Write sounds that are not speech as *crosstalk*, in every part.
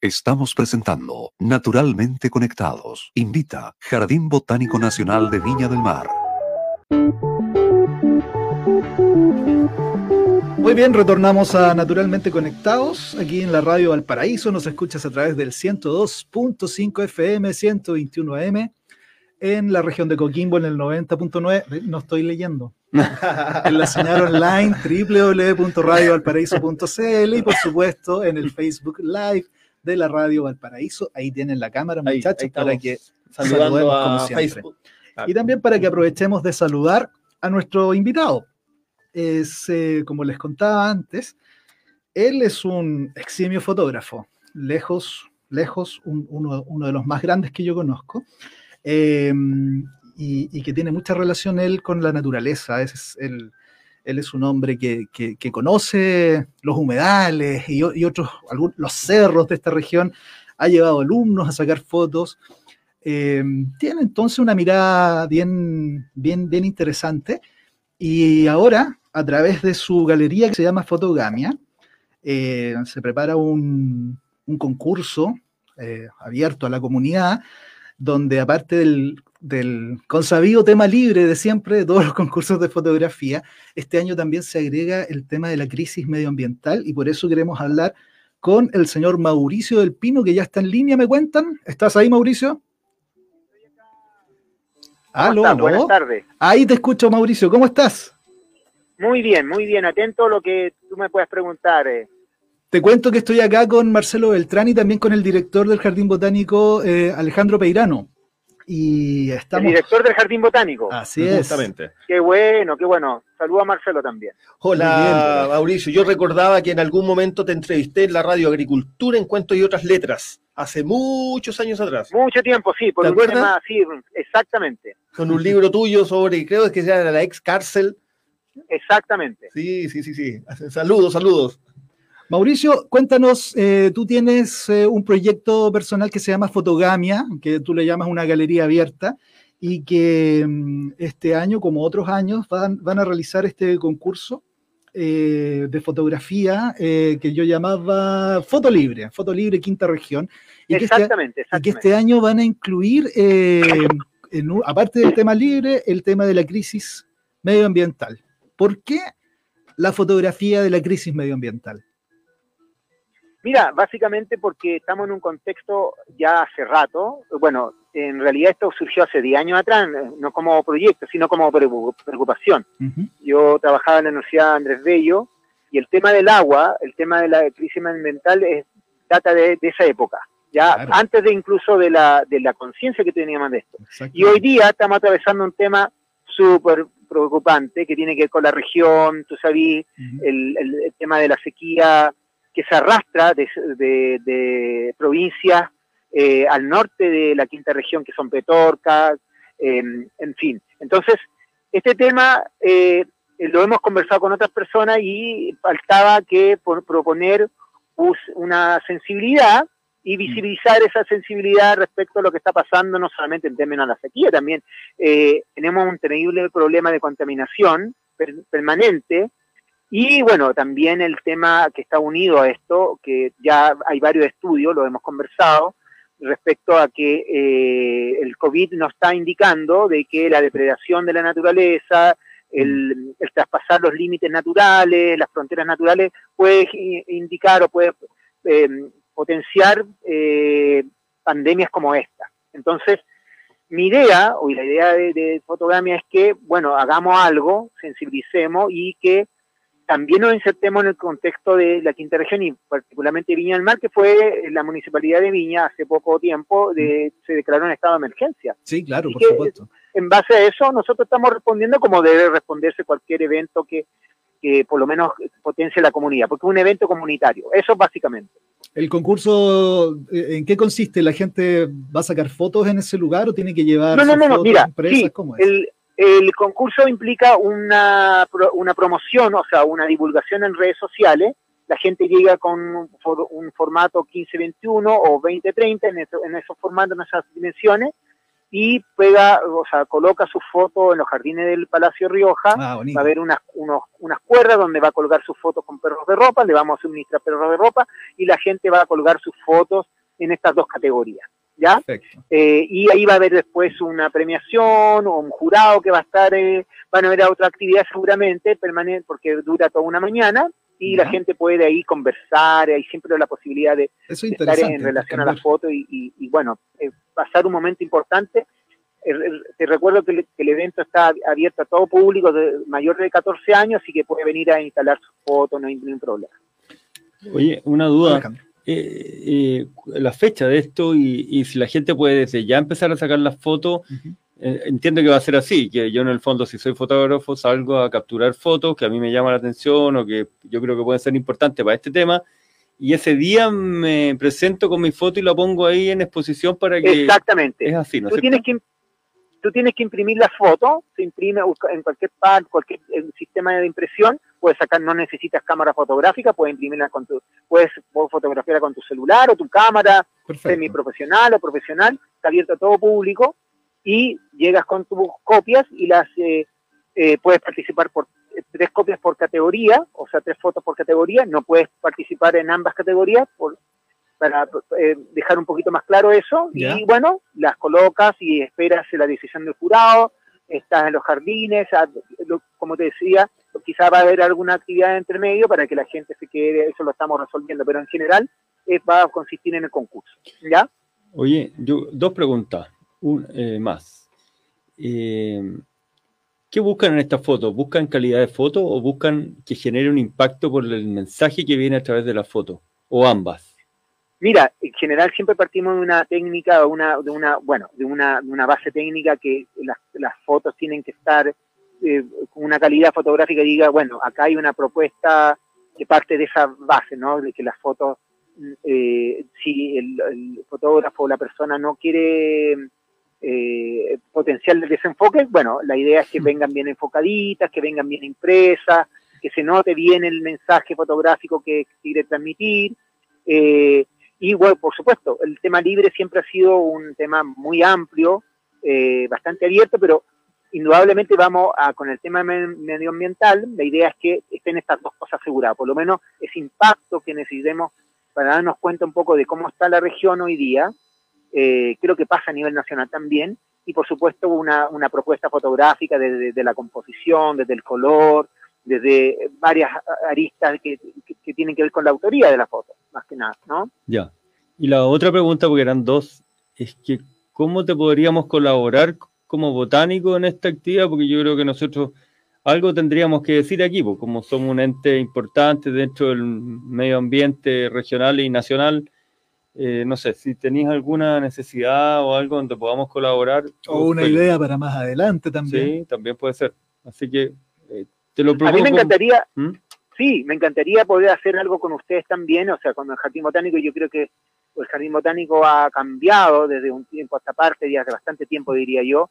Estamos presentando Naturalmente Conectados. Invita Jardín Botánico Nacional de Viña del Mar. Muy bien, retornamos a Naturalmente Conectados, aquí en la radio Valparaíso. Nos escuchas a través del 102.5 FM, 121 AM, en la región de Coquimbo en el 90.9. No estoy leyendo. en la señal online www.radiovalparaíso.cl y por supuesto en el Facebook Live de la radio Valparaíso. Ahí tienen la cámara, muchachos, para que saludemos como siempre. Y también para que aprovechemos de saludar a nuestro invitado. Es, eh, como les contaba antes, él es un eximio fotógrafo, lejos, lejos, uno, uno, de los más grandes que yo conozco. Eh, y, que tiene mucha relación él con la naturaleza. Es, él, él es un hombre que, que, conoce los humedales y, otros, los cerros de esta región, ha llevado alumnos a sacar fotos. Eh, tiene entonces una mirada bien, bien, bien interesante y ahora, a través de su galería que se llama Fotogamia, eh, se prepara un, un concurso eh, abierto a la comunidad donde aparte del, del consabido tema libre de siempre, de todos los concursos de fotografía, este año también se agrega el tema de la crisis medioambiental y por eso queremos hablar con el señor Mauricio del Pino, que ya está en línea, ¿me cuentan? ¿Estás ahí, Mauricio? Aló, Buenas tardes. Ahí te escucho, Mauricio, ¿cómo estás? Muy bien, muy bien, atento a lo que tú me puedes preguntar. Eh. Te cuento que estoy acá con Marcelo Beltrán y también con el director del Jardín Botánico, eh, Alejandro Peirano. Y estamos... El director del Jardín Botánico. Así es. Justamente. Qué bueno, qué bueno. Saludo a Marcelo también. Hola, Mauricio. Yo recordaba que en algún momento te entrevisté en la radio Agricultura en Cuentos y otras letras, hace muchos años atrás. Mucho tiempo, sí, por ¿Te un tema, sí, exactamente. Con un libro tuyo sobre, creo que era la ex cárcel. Exactamente. Sí, sí, sí, sí. Saludos, saludos. Mauricio, cuéntanos, eh, tú tienes eh, un proyecto personal que se llama Fotogamia, que tú le llamas una galería abierta, y que mm, este año, como otros años, van, a realizar este concurso eh, de fotografía que yo llamaba Foto Libre, Foto Libre Quinta Región. Y exactamente, que este, Y que este año van a incluir, aparte del tema libre, el tema de la crisis medioambiental. ¿Por qué la fotografía de la crisis medioambiental? Mira, básicamente porque estamos en un contexto ya hace rato, bueno, en realidad esto surgió hace 10 años atrás, no como proyecto, sino como preocupación. Yo trabajaba en la Universidad Andrés Bello y el tema del agua, el tema de la crisis ambiental es, data de, esa época, ya antes de incluso de la, de la conciencia que teníamos de esto. Y hoy día estamos atravesando un tema súper preocupante que tiene que ver con la región, tú sabes, el tema de la sequía, que se arrastra de, provincias eh, al norte de la quinta región, que son Petorca, em, en fin. Entonces, este tema eh, lo hemos conversado con otras personas y faltaba que por proponer una sensibilidad y mm. visibilizar esa sensibilidad respecto a lo que está pasando, no solamente en términos de la sequía, también eh, tenemos un terrible problema de contaminación permanente y bueno, también el tema que está unido a esto, que ya hay varios estudios, lo hemos conversado, respecto a que eh, el COVID nos está indicando de que la depredación de la naturaleza, el, traspasar los límites naturales, las fronteras naturales, puede indicar o puede em, potenciar eh, pandemias como esta. Entonces, mi idea, o la idea de, de Fotogamia es que, bueno, hagamos algo, sensibilicemos y que también nos insertemos en el contexto de la quinta región y particularmente Viña del Mar, que fue la municipalidad de Viña hace poco tiempo, de, se declaró en estado de emergencia. Sí, claro, por supuesto. En base a eso, nosotros estamos respondiendo como debe responderse cualquier evento que, que por lo menos potencie la comunidad, porque es un evento comunitario. Eso básicamente. ¿El concurso eh, en qué consiste? ¿La gente va a sacar fotos en ese lugar o tiene que llevar no, no, no, no, mira, sí, El, el concurso implica una, una promoción, o sea, una divulgación en redes sociales. La gente llega con un, formato 1521 o 2030 en, en esos formatos, en esas dimensiones, y pega, o sea, coloca su foto en los jardines del Palacio Rioja, ah, va a haber unas, unos, unas cuerdas donde va a colgar sus fotos con perros de ropa, le vamos a suministrar perros de ropa y la gente va a colgar sus fotos en estas dos categorías. ¿Ya? Eh, y ahí va a haber después una premiación o un jurado que va a estar, eh, van a haber otra actividad seguramente permanente porque dura toda una mañana y la gente puede ahí conversar, hay siempre la posibilidad de, estar en relación a la foto y, bueno, eh, pasar un momento importante. Te recuerdo que, el evento está abierto a todo público de mayor de 14 años y que puede venir a instalar su foto, no hay ningún problema. Oye, una duda. Eh, la fecha de esto y, si la gente puede desde ya empezar a sacar las fotos, eh, entiendo que va a ser así, que yo en el fondo si soy fotógrafo salgo a capturar fotos que a mí me llaman la atención o que yo creo que pueden ser importantes para este tema y ese día me presento con mi foto y la pongo ahí en exposición para que... Exactamente. Es así, ¿no? Tú tienes que tú tienes que imprimir la foto, se imprime en cualquier parte, cualquier sistema de impresión, puedes sacar, no necesitas cámara fotográfica, puedes imprimirla con tu, puedes, fotografiarla con tu celular o tu cámara, semi profesional o profesional, está abierto a todo público, y llegas con tus copias y las eh, eh, puedes participar por eh, tres copias por categoría, o sea, tres fotos por categoría, no puedes participar en ambas categorías por, para dejar un poquito más claro eso, y bueno, las colocas y esperas la decisión del jurado, estás en los jardines, como te decía, quizá va a haber alguna actividad entre medio para que la gente se quede, eso lo estamos resolviendo, pero en general va a consistir en el concurso, ¿ya? Oye, yo, dos preguntas un, eh, más. Eh, ¿Qué buscan en esta foto? ¿Buscan calidad de foto o buscan que genere un impacto por el mensaje que viene a través de la foto? ¿O ambas? Mira, en general siempre partimos de una técnica, una, de una, bueno, de una, una base técnica que las, las fotos tienen que estar eh, con una calidad fotográfica y diga, bueno, acá hay una propuesta que parte de esa base, ¿no? De que las fotos, eh, si el, el, fotógrafo o la persona no quiere eh, potencial de desenfoque, bueno, la idea es que mm. vengan bien enfocaditas, que vengan bien impresas, que se note bien el mensaje fotográfico que quiere transmitir. Eh, y bueno, por supuesto, el tema libre siempre ha sido un tema muy amplio, eh, bastante abierto, pero indudablemente vamos a, con el tema medioambiental, la idea es que estén estas dos cosas aseguradas, por lo menos ese impacto que necesitemos para darnos cuenta un poco de cómo está la región hoy día, eh, creo que pasa a nivel nacional también, y por supuesto una, propuesta fotográfica desde la composición, desde el color, desde varias aristas que, que, tienen que ver con la autoría de la foto, más que nada, ¿no? Ya. Y la otra pregunta, porque eran dos, es que ¿cómo te podríamos colaborar como botánico en esta actividad? Porque yo creo que nosotros algo tendríamos que decir aquí, porque como somos un ente importante dentro del medio ambiente regional y nacional, eh, no sé, si tenéis alguna necesidad o algo donde podamos colaborar. O una idea para más adelante también. Sí, también puede ser. Así que eh, te lo propongo. A mí me encantaría, ¿Mm? sí, me encantaría poder hacer algo con ustedes también, o sea, con el Jardín Botánico, yo creo que el Jardín Botánico ha cambiado desde un tiempo hasta parte, ya hace bastante tiempo diría yo,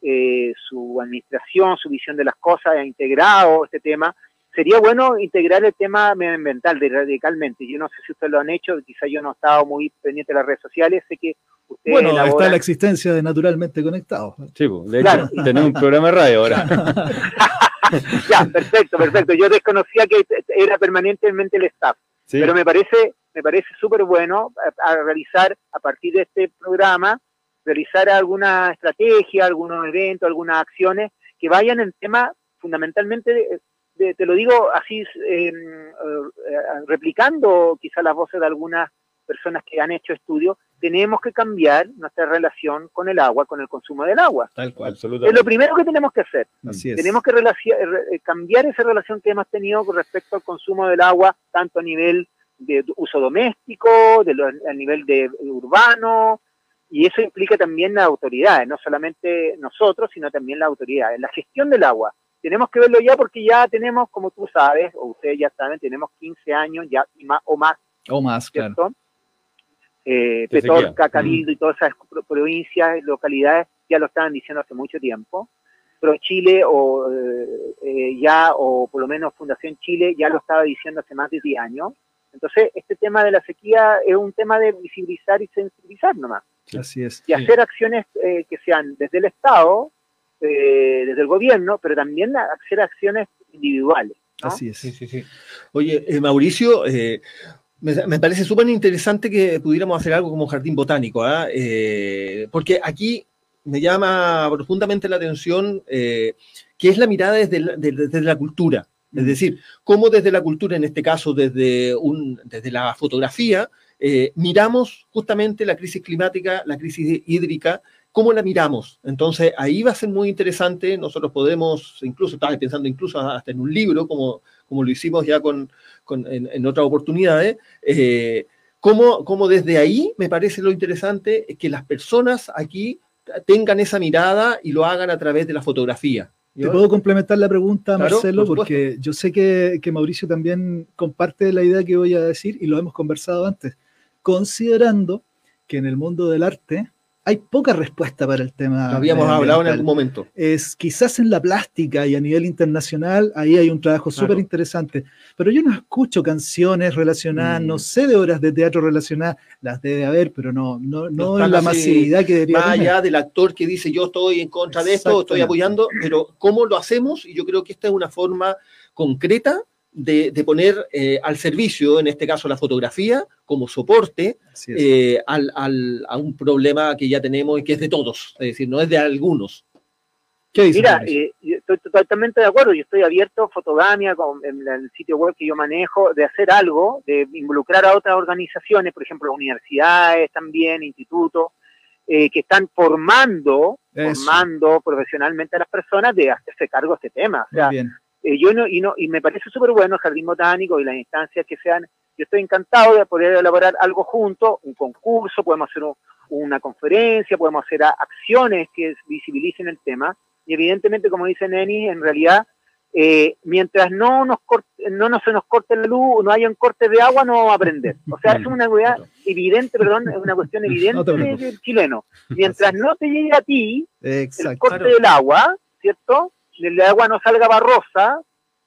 eh, su administración, su visión de las cosas, ha integrado este tema sería bueno integrar el tema medioambiental radicalmente. Yo no sé si ustedes lo han hecho, quizá yo no he estado muy pendiente de las redes sociales, sé que ustedes Bueno, está la existencia de Naturalmente Conectados. Sí, pues, de hecho, tenemos un programa de radio ahora. *laughs* ya, perfecto, perfecto. Yo desconocía que era permanentemente el staff, pero me parece me parece súper bueno a, realizar a partir de este programa, realizar alguna estrategia, algunos eventos, algunas acciones que vayan en tema fundamentalmente te lo digo así, em, eh, replicando quizá las voces de algunas personas que han hecho estudios, tenemos que cambiar nuestra relación con el agua, con el consumo del agua. Tal cual, absolutamente. Es lo primero que tenemos que hacer. Así es. Tenemos que eh, cambiar esa relación que hemos tenido con respecto al consumo del agua, tanto a nivel de uso doméstico, de a nivel de urbano, y eso implica también las autoridades, no solamente nosotros, sino también las autoridades. La gestión del agua tenemos que verlo ya porque ya tenemos, como tú sabes, o ustedes ya saben, tenemos 15 años ya más, o más. O más, ¿cierto? claro. Eh, Petorca, Cabildo y todas esas provincias, localidades ya lo estaban diciendo hace mucho tiempo. Pero Chile, o eh, eh, ya, o por lo menos Fundación Chile, ya lo estaba diciendo hace más de 10 años. Entonces, este tema de la sequía es un tema de visibilizar y sensibilizar nomás. Así es. Y hacer acciones eh, que sean desde el Estado, eh, desde el gobierno, pero también hacer acciones individuales. Así es. Sí, sí, sí. Oye, Mauricio, me, parece súper interesante que pudiéramos hacer algo como jardín botánico, ¿ah? porque aquí me llama profundamente la atención que es la mirada desde desde la cultura. Es decir, cómo desde la cultura, en este caso desde, desde la fotografía, eh, miramos justamente la crisis climática, la crisis hídrica, cómo la miramos. Entonces, ahí va a ser muy interesante. Nosotros podemos, incluso, estaba pensando incluso hasta en un libro, como, como lo hicimos ya con, en, otras oportunidades. Eh, cómo, cómo desde ahí me parece lo interesante que las personas aquí tengan esa mirada y lo hagan a través de la fotografía. Te puedo complementar la pregunta, Marcelo, porque yo sé que, que, Mauricio también comparte la idea que voy a decir y lo hemos conversado antes, considerando que en el mundo del arte hay poca respuesta para el tema. Lo habíamos hablado en algún momento. Es quizás en la plástica y a nivel internacional, ahí hay un trabajo súper interesante. Pero yo no escucho canciones relacionadas, no mm. sé de obras de teatro relacionadas, las debe haber, pero no, no, no, en la masividad que debería Más allá del actor que dice yo estoy en contra de esto, estoy apoyando, pero ¿cómo lo hacemos? Y yo creo que esta es una forma concreta de, poner eh, al servicio, en este caso la fotografía, como soporte eh, a un problema que ya tenemos y que es de todos, es decir, no es de algunos. Mira, eh, estoy totalmente de acuerdo, yo estoy abierto, Fotogamia, con, en el sitio web que yo manejo, de hacer algo, de involucrar a otras organizaciones, por ejemplo, universidades también, institutos, que están formando, formando profesionalmente a las personas de hacerse cargo de este tema. O sea, eh, yo no, y, no, y me parece súper bueno el Jardín Botánico y las instancias que sean. Yo estoy encantado de poder elaborar algo junto, un concurso, podemos hacer una conferencia, podemos hacer acciones que visibilicen el tema. Y evidentemente, como dice Neni, en realidad, eh, mientras no nos no, no se nos corte la luz, no haya un corte de agua, no vamos a aprender. O sea, es una cuestión evidente, perdón, es una cuestión evidente del chileno. Mientras no te llegue a ti el corte del agua, ¿cierto? El agua no salga barrosa,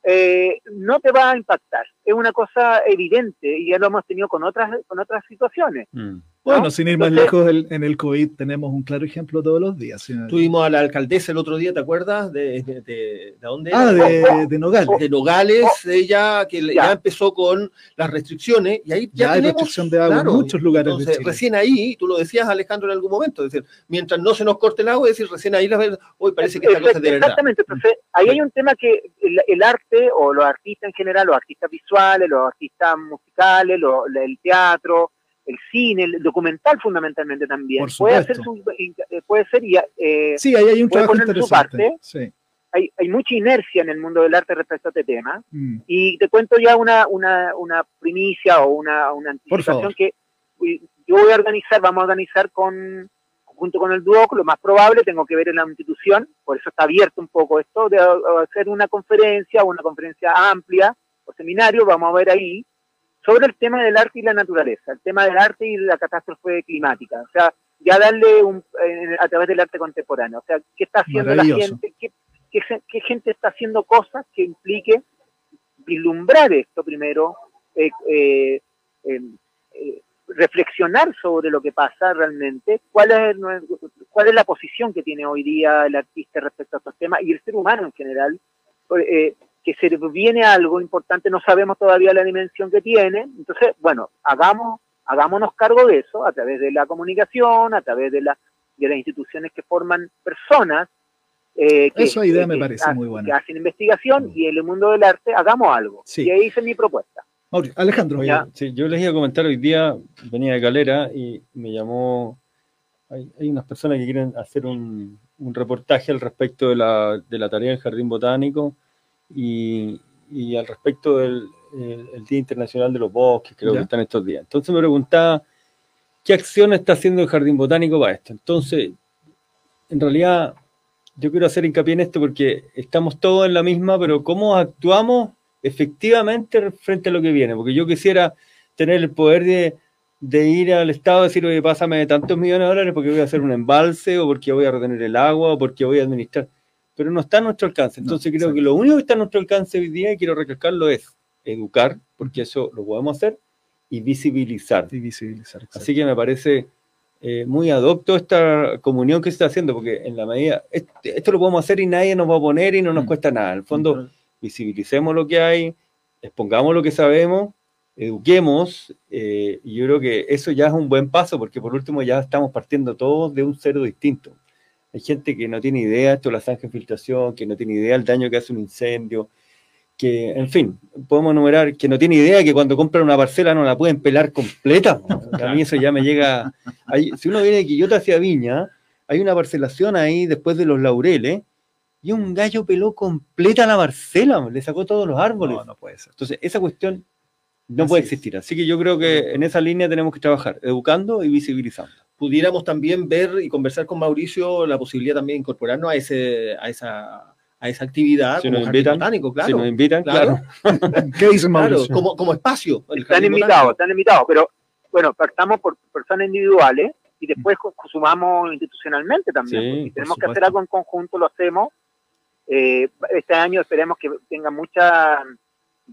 eh, no te va a impactar. Es una cosa evidente y ya lo hemos tenido con otras, con otras situaciones. Mm. Bueno, sin ir más lejos, en el COVID tenemos un claro ejemplo todos los días. Tuvimos a la alcaldesa el otro día, ¿te acuerdas? ¿De, de, de, dónde? Ah, de, Nogales. De Nogales, ella que ya. empezó con las restricciones y ahí ya, hay restricción de agua en muchos lugares. Entonces, recién ahí, tú lo decías Alejandro en algún momento, es decir, mientras no se nos corte el agua, es decir, recién ahí, hoy parece que esta cosa es de verdad. Exactamente, entonces ahí hay un tema que el, arte o los artistas en general, los artistas visuales, los artistas musicales, el teatro, el cine, el documental fundamentalmente también. puede hacer eh, puede ser eh, sí, ahí hay un trabajo interesante. Su parte. Sí. Hay, hay, mucha inercia en el mundo del arte respecto a este tema. Mm. Y te cuento ya una, una, una primicia o una, una anticipación que yo voy a organizar, vamos a organizar con junto con el DUOC, lo más probable, tengo que ver en la institución, por eso está abierto un poco esto, de hacer una conferencia, una conferencia amplia o seminario, vamos a ver ahí, sobre el tema del arte y la naturaleza, el tema del arte y la catástrofe climática. O sea, ya darle un, a través del arte contemporáneo. O sea, ¿qué está haciendo la gente? ¿Qué, qué, gente está haciendo cosas que implique vislumbrar esto primero? Eh, eh, em, eh, reflexionar sobre lo que pasa realmente, cuál es, cuál es la posición que tiene hoy día el artista respecto a estos temas y el ser humano en general. Que se viene algo importante, no sabemos todavía la dimensión que tiene, entonces, bueno, hagamos, hagámonos cargo de eso a través de la comunicación, a través de, la, de las instituciones que forman personas. Eh, que, Esa idea me parece muy buena. Que hacen investigación y en el mundo del arte hagamos algo. Sí. Y ahí hice mi propuesta. Alejandro, Sí, yo les iba a comentar hoy día, venía de Calera y me llamó, hay, hay unas personas que quieren hacer un, un reportaje al respecto de la, de la tarea del Jardín Botánico y, al respecto del Día Internacional de los Bosques, creo que están estos días. Entonces me preguntaba, ¿qué acción está haciendo el Jardín Botánico para esto? Entonces, en realidad, yo quiero hacer hincapié en esto porque estamos todos en la misma, pero ¿cómo actuamos efectivamente frente a lo que viene? Porque yo quisiera tener el poder de, de ir al Estado y decir, oye, pásame tantos millones de dólares porque voy a hacer un embalse o porque voy a retener el agua o porque voy a administrar pero no está a nuestro alcance. Entonces creo que lo único que está a nuestro alcance hoy día, y quiero recalcarlo, es educar, porque eso lo podemos hacer, y visibilizar. Y visibilizar Así que me parece eh, muy adopto esta comunión que se está haciendo, porque en la medida, esto, lo podemos hacer y nadie nos va a poner y no nos mm. cuesta nada. En el fondo, visibilicemos lo que hay, expongamos lo que sabemos, eduquemos, eh, y yo creo que eso ya es un buen paso, porque por último ya estamos partiendo todos de un cero distinto. Hay gente que no tiene idea esto de la zanja infiltración, que no tiene idea del daño que hace un incendio, que, en fin, podemos enumerar que no tiene idea que cuando compran una parcela no la pueden pelar completa. *laughs* A mí eso ya me llega. si uno viene de Quillota hacia Viña, hay una parcelación ahí después de los laureles, y un gallo peló completa la parcela, le sacó todos los árboles. No, no puede ser. Entonces, esa cuestión no puede existir. Así que yo creo que en esa línea tenemos que trabajar, educando y visibilizando pudiéramos también ver y conversar con Mauricio la posibilidad también de incorporarnos a, ese, a, esa, a esa actividad si como nos invitan, botánico, claro. Si nos invitan, claro. *laughs* ¿Qué dice Mauricio? como, como espacio. Están invitados, están invitados, pero bueno, partamos por personas individuales y después sumamos institucionalmente también. si tenemos que hacer algo en conjunto, lo hacemos. Eh, este año esperemos que tenga mucha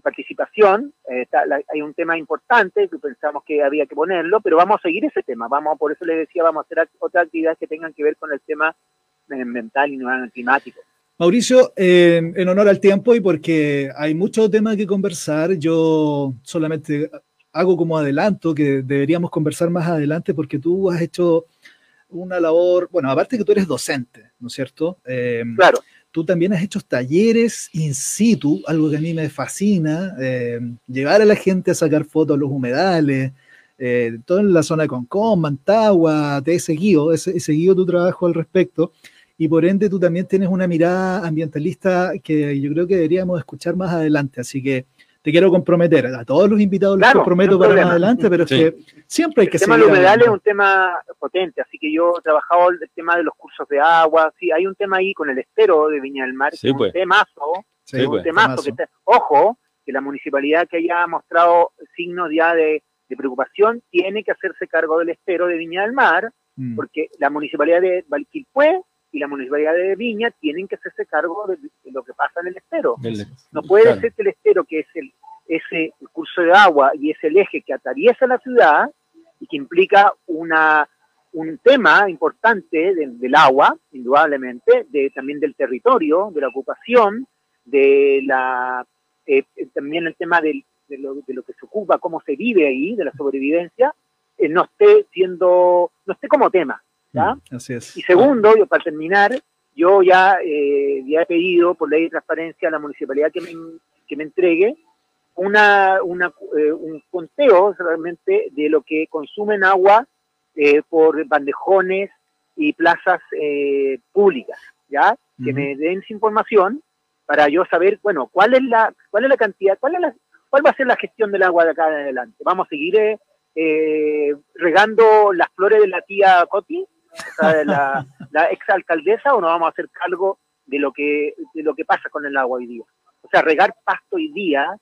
participación. Eh, hay un tema importante que pensamos que había que ponerlo, pero vamos a seguir ese tema. Vamos, por eso les decía, vamos a hacer otras actividades que tengan que ver con el tema mental y climático. Mauricio, en honor al tiempo y porque hay muchos temas que conversar, yo solamente hago como adelanto que deberíamos conversar más adelante porque tú has hecho una labor, bueno, aparte que tú eres docente, ¿no es cierto? Eh, claro Tú también has hecho talleres in situ, algo que a mí me fascina, eh, llevar a la gente a sacar fotos de los humedales, eh, todo en la zona de Concón, Mantagua, te he seguido, he, seguido tu trabajo al respecto y por ende tú también tienes una mirada ambientalista que yo creo que deberíamos escuchar más adelante, así que te quiero comprometer. A todos los invitados los comprometo para más adelante, pero es que siempre hay que El tema del humedal es un tema potente, así que yo he trabajado el tema de los cursos de agua. Sí, hay un tema ahí con el estero de Viña del Mar, sí, pues. un temazo. Sí, un pues. temazo, que ojo, que la municipalidad que haya mostrado signos ya de, preocupación tiene que hacerse cargo del estero de Viña del Mar, mm. porque la municipalidad de Valquilpué y la municipalidad de Viña tienen que hacerse cargo de, lo que pasa en el estero. no puede ser que el estero, que es el, ese curso de agua y es el eje que atraviesa la ciudad y que implica una, un tema importante del agua, indudablemente, de, también del territorio, de la ocupación, de la eh, también el tema de, lo, de, lo, que se ocupa, cómo se vive ahí, de la sobrevivencia, eh, no esté siendo, no esté como tema. Mm, así es. Y segundo, yo, para terminar, yo ya, eh, ya he pedido por ley de transparencia a la municipalidad que me, que me entregue una, una eh, un conteo realmente de lo que consumen agua eh, por bandejones y plazas públicas, ¿ya? Que me den esa información para yo saber, bueno, cuál es la, cuál es la cantidad, cuál es la, cuál va a ser la gestión del agua de acá en adelante. Vamos a seguir regando las flores de la tía Coti la, la ex alcaldesa o nos vamos a hacer cargo de lo que de lo que pasa con el agua hoy día. O sea, regar pasto hoy día,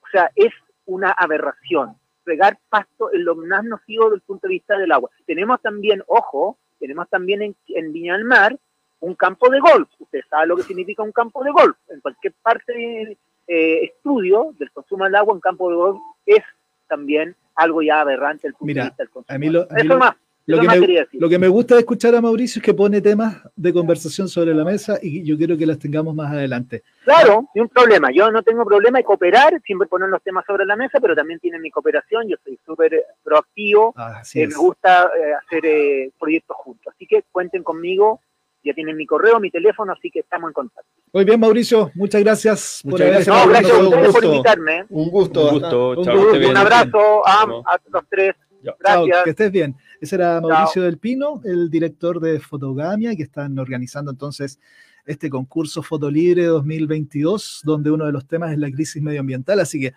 o sea, es una aberración. Regar pasto es lo más nocivo desde el punto de vista del agua. Tenemos también, ojo, tenemos también en, en Viña del Mar un campo de golf. Usted sabe lo que significa un campo de golf. En cualquier parte de eh, estudio del consumo del agua, un campo de golf es también algo ya aberrante el punto de vista del consumo. Eso más. Lo que, me, lo que, me, gusta de escuchar a Mauricio es que pone temas de conversación sobre la mesa y yo quiero que las tengamos más adelante. Claro, ni un problema. Yo no tengo problema de cooperar, siempre poner los temas sobre la mesa, pero también tienen mi cooperación. Yo soy súper proactivo. Eh, me gusta eh, hacer eh, proyectos juntos. Así que cuenten conmigo. Ya tienen mi correo, mi teléfono, así que estamos en contacto. Muy bien, Mauricio. Muchas gracias por gracias, no, gracias a ustedes por invitarme. Un gusto. Un gusto. un, abrazo a, a los tres. Gracias. que estés bien. Ese era Mauricio del Pino, el director de Fotogamia, que están organizando entonces este concurso Fotolibre 2022, donde uno de los temas es la crisis medioambiental. Así que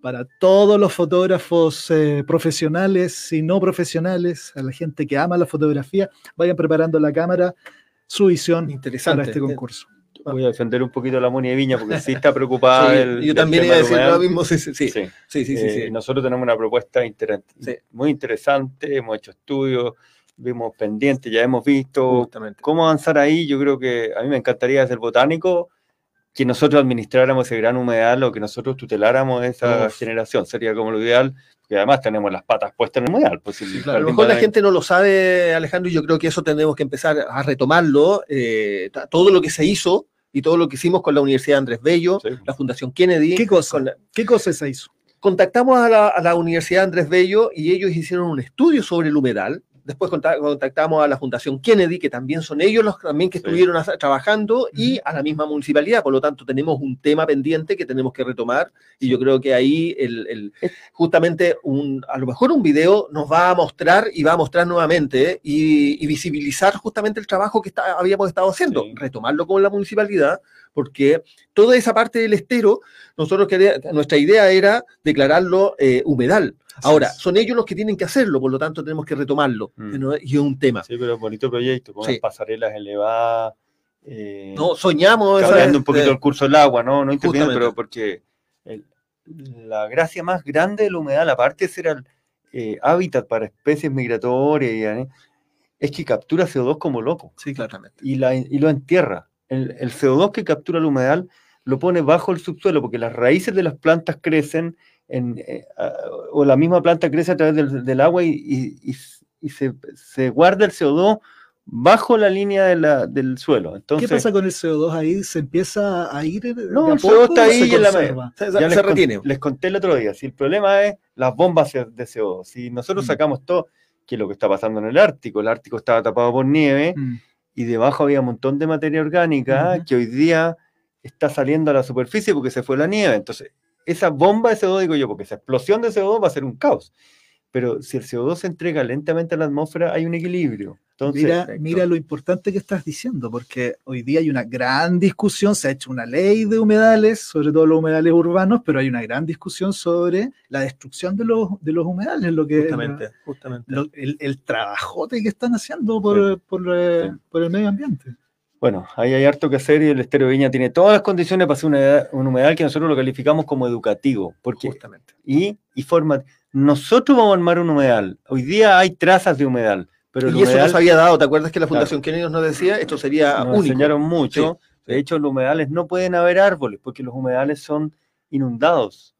para todos los fotógrafos eh, profesionales y no profesionales, a la gente que ama la fotografía, vayan preparando la cámara, su visión Interesante. para este concurso. Voy a defender un poquito la Moni de Viña porque sí está preocupada. yo también iba a decir lo mismo. Sí, sí, sí. sí. Eh, nosotros tenemos una propuesta muy interesante, hemos hecho estudios, vimos pendientes, ya hemos visto cómo avanzar ahí. Yo creo que a mí me encantaría ser botánico, que nosotros administráramos ese gran humedal o que nosotros tuteláramos esa generación. Sería como lo ideal, porque además tenemos las patas puestas en el humedal. Pues, a lo mejor la gente no lo sabe, Alejandro, y yo creo que eso tenemos que empezar a retomarlo. Eh, todo lo que se hizo y todo lo que hicimos con la Universidad Andrés Bello, la Fundación Kennedy. ¿Qué cosa? ¿Qué cosa se hizo? Contactamos a la, a la Universidad Andrés Bello y ellos hicieron un estudio sobre el humedal Después contactamos a la Fundación Kennedy, que también son ellos los también que estuvieron trabajando, y a la misma municipalidad. Por lo tanto, tenemos un tema pendiente que tenemos que retomar. Y yo creo que ahí el, justamente un, a lo mejor un video nos va a mostrar y va a mostrar nuevamente y, visibilizar justamente el trabajo que habíamos estado haciendo, retomarlo con la municipalidad, porque toda esa parte del estero, nosotros nuestra idea era declararlo eh, humedal Ahora, son ellos los que tienen que hacerlo, por lo tanto tenemos que retomarlo. Mm. Y es un tema. Sí, pero bonito proyecto, con pasarelas elevadas. Eh, no, soñamos. Cambiando un poquito el curso del agua, ¿no? No interviene, pero porque la gracia más grande de la humedad, aparte de ser el eh, hábitat para especies migratorias, ¿eh? es que captura CO2 como loco. Sí, claramente. Y, la, y lo entierra. El, el, CO2 que captura la humedad lo pone bajo el subsuelo porque las raíces de las plantas crecen eh, o la misma planta crece a través del, agua y, se, guarda el CO2 bajo la línea del suelo. Entonces, ¿Qué pasa con el CO2 ahí? ¿Se empieza a ir? No, el CO2 está ahí en la se, ya les, retiene. les conté el otro día, si el problema es las bombas de CO2, si nosotros mm. sacamos todo, que es lo que está pasando en el Ártico, el Ártico estaba tapado por nieve mm. y debajo había un montón de materia orgánica que hoy día está saliendo a la superficie porque se fue la nieve. Entonces, esa bomba de CO2, digo yo, porque esa explosión de CO2 va a ser un caos. Pero si el CO2 se entrega lentamente a la atmósfera, hay un equilibrio. Entonces, mira, mira lo importante que estás diciendo, porque hoy día hay una gran discusión, se ha hecho una ley de humedales, sobre todo los humedales urbanos, pero hay una gran discusión sobre la destrucción de los, de los humedales, lo que justamente, justamente. el, el, trabajote que están haciendo por, por, eh, por el medio ambiente. Bueno, ahí hay harto que hacer y el Estero Viña tiene todas las condiciones para hacer un humedal que nosotros lo calificamos como educativo. Porque, Justamente. Y, y forma. Nosotros vamos a armar un humedal. Hoy día hay trazas de humedal. Pero y eso nos había dado, ¿te acuerdas que la Fundación Kennedy nos decía? Esto sería nos único. enseñaron mucho. De hecho, los humedales no pueden haber árboles porque los humedales son inundados.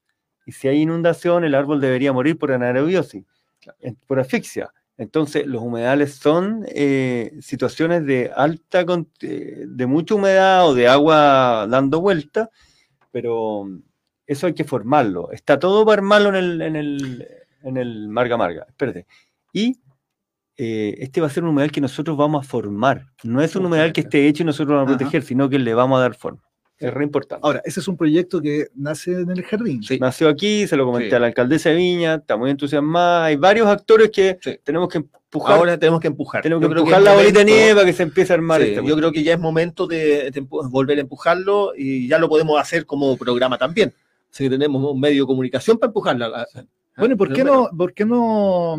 Y si hay inundación, el árbol debería morir por anaerobiosis, por asfixia. Entonces, los humedales son eh, situaciones de alta, eh, de mucha humedad o de agua dando vuelta, pero eso hay que formarlo. Está todo para armarlo en el, en el, en el Marga Marga. Espérate. Y eh, este va a ser un humedal que nosotros vamos a formar. No es un humedal que esté hecho y nosotros vamos a proteger, sino que le vamos a dar forma. Es re importante. Ahora, ese es un proyecto que nace en el jardín. Sí. Nació aquí, se lo comenté a la alcaldesa de Viña, está muy entusiasmada. Hay varios actores que tenemos que empujar. Ahora tenemos que empujar. Tenemos que empujar la bolita de nieve para que se empiece a armar. esto. yo creo que ya es momento de, volver a empujarlo y ya lo podemos hacer como programa también. Así que tenemos un medio de comunicación para empujarla. Bueno, ¿por qué no, por qué no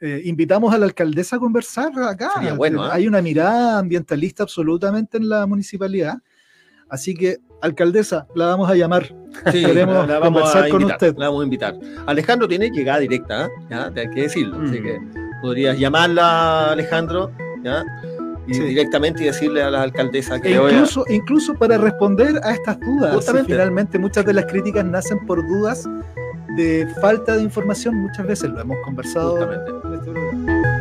eh, invitamos a la alcaldesa a conversar acá? bueno, ¿eh? Hay una mirada ambientalista absolutamente en la municipalidad Así que, alcaldesa, la vamos a llamar. *laughs* Queremos conversar con usted. La vamos a invitar. Alejandro tiene llegada directa, ¿eh? ¿ya? hay que decirlo. Así que podrías llamarla, Alejandro, ¿ya? Y directamente y decirle a la alcaldesa que. E incluso, incluso para responder a estas dudas. Justamente. Finalmente, muchas de las críticas nacen por dudas de falta de información. Muchas veces lo hemos conversado. Justamente.